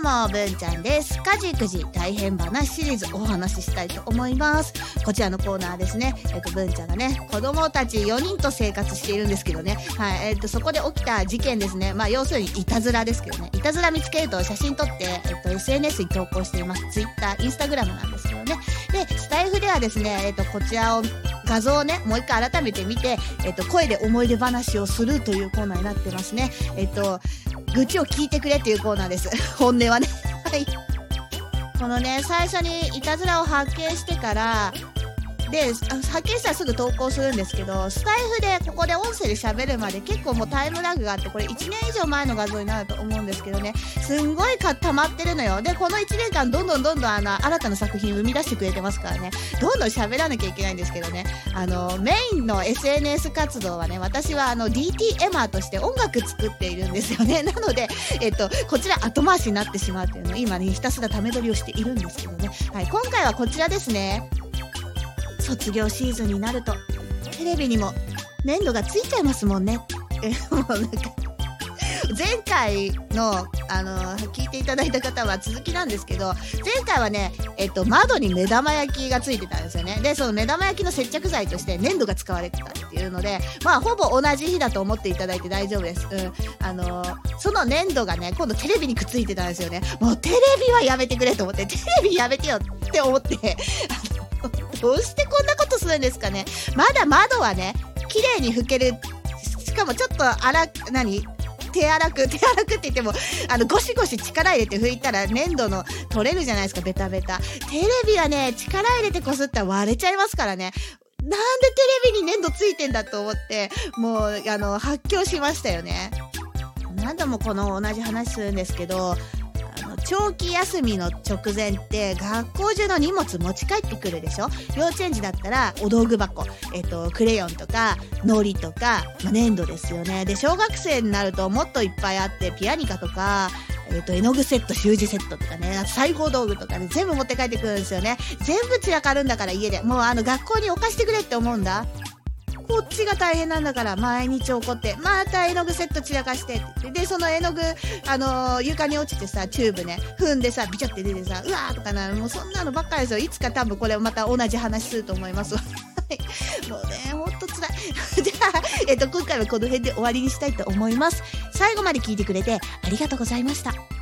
どうも、文ちゃんです。家事育児大変話シリーズお話ししたいと思います。こちらのコーナーですね。えっ、と、文ちゃんがね、子供たち4人と生活しているんですけどね。はい。えっ、と、そこで起きた事件ですね。まあ、要するにいたずらですけどね。いたずら見つけると写真撮って、えっ、と、SNS に投稿しています。Twitter、Instagram なんですけどね。で、スタイフではですね、えっ、と、こちらを、画像をね、もう一回改めて見て、えっ、と、声で思い出話をするというコーナーになってますね。えっ、と、愚痴を聞いてくれっていうコーナーです。本音はね。はい。このね、最初にいたずらを発見してから、で、発見したらすぐ投稿するんですけど、スタイフでここで音声で喋るまで結構もうタイムラグがあって、これ1年以上前の画像になると思うんですけどね、すんごいか溜まってるのよ。で、この1年間どんどんどんどんあの、新たな作品生み出してくれてますからね、どんどん喋らなきゃいけないんですけどね、あの、メインの SNS 活動はね、私はあの、DT エマーとして音楽作っているんですよね。なので、えっと、こちら後回しになってしまうっていうの今ね、ひたすらため撮りをしているんですけどね。はい、今回はこちらですね。卒業シーズンになると、テレビにも粘土がついちゃいますもんね。え、もうなんか、前回の、あの、聞いていただいた方は続きなんですけど、前回はね、えっと、窓に目玉焼きがついてたんですよね。で、その目玉焼きの接着剤として粘土が使われてたっていうので、まあ、ほぼ同じ日だと思っていただいて大丈夫です。うん。あの、その粘土がね、今度テレビにくっついてたんですよね。もうテレビはやめてくれと思って、テレビやめてよって思って、あのどうしてこんなことするんですかね。まだ窓はね、綺麗に拭ける。しかもちょっと荒、何？手荒く、手荒くって言っても、あの、ゴシゴシ力入れて拭いたら粘土の取れるじゃないですか、ベタベタ。テレビはね、力入れてこすったら割れちゃいますからね。なんでテレビに粘土ついてんだと思って、もう、あの、発狂しましたよね。何度もこの同じ話するんですけど、長期休みの直前って学校中の荷物持ち帰ってくるでしょ？幼稚園児だったらお道具箱、えっと、クレヨンとか糊とか、まあ、粘土ですよねで小学生になるともっといっぱいあってピアニカとかえっと、絵の具セット、習字セットとかね、裁縫道具とかね、全部持って帰ってくるんですよね。全部散らかるんだから家で。もうあの学校に置かしてくれって思うんだ。こっちが大変なんだから、毎日怒って、また絵の具セット散らかしてって言って、で、その絵の具、あのー床に落ちてさ、チューブね、踏んでさ、ビチャって出てさ、うわーとかな、もうそんなのばっかりですよ。いつか多分これまた同じ話すると思いますわ。はい。もうね、ほんと辛い。じゃあ、えっと、今回はこの辺で終わりにしたいと思います。最後まで聞いてくれてありがとうございました。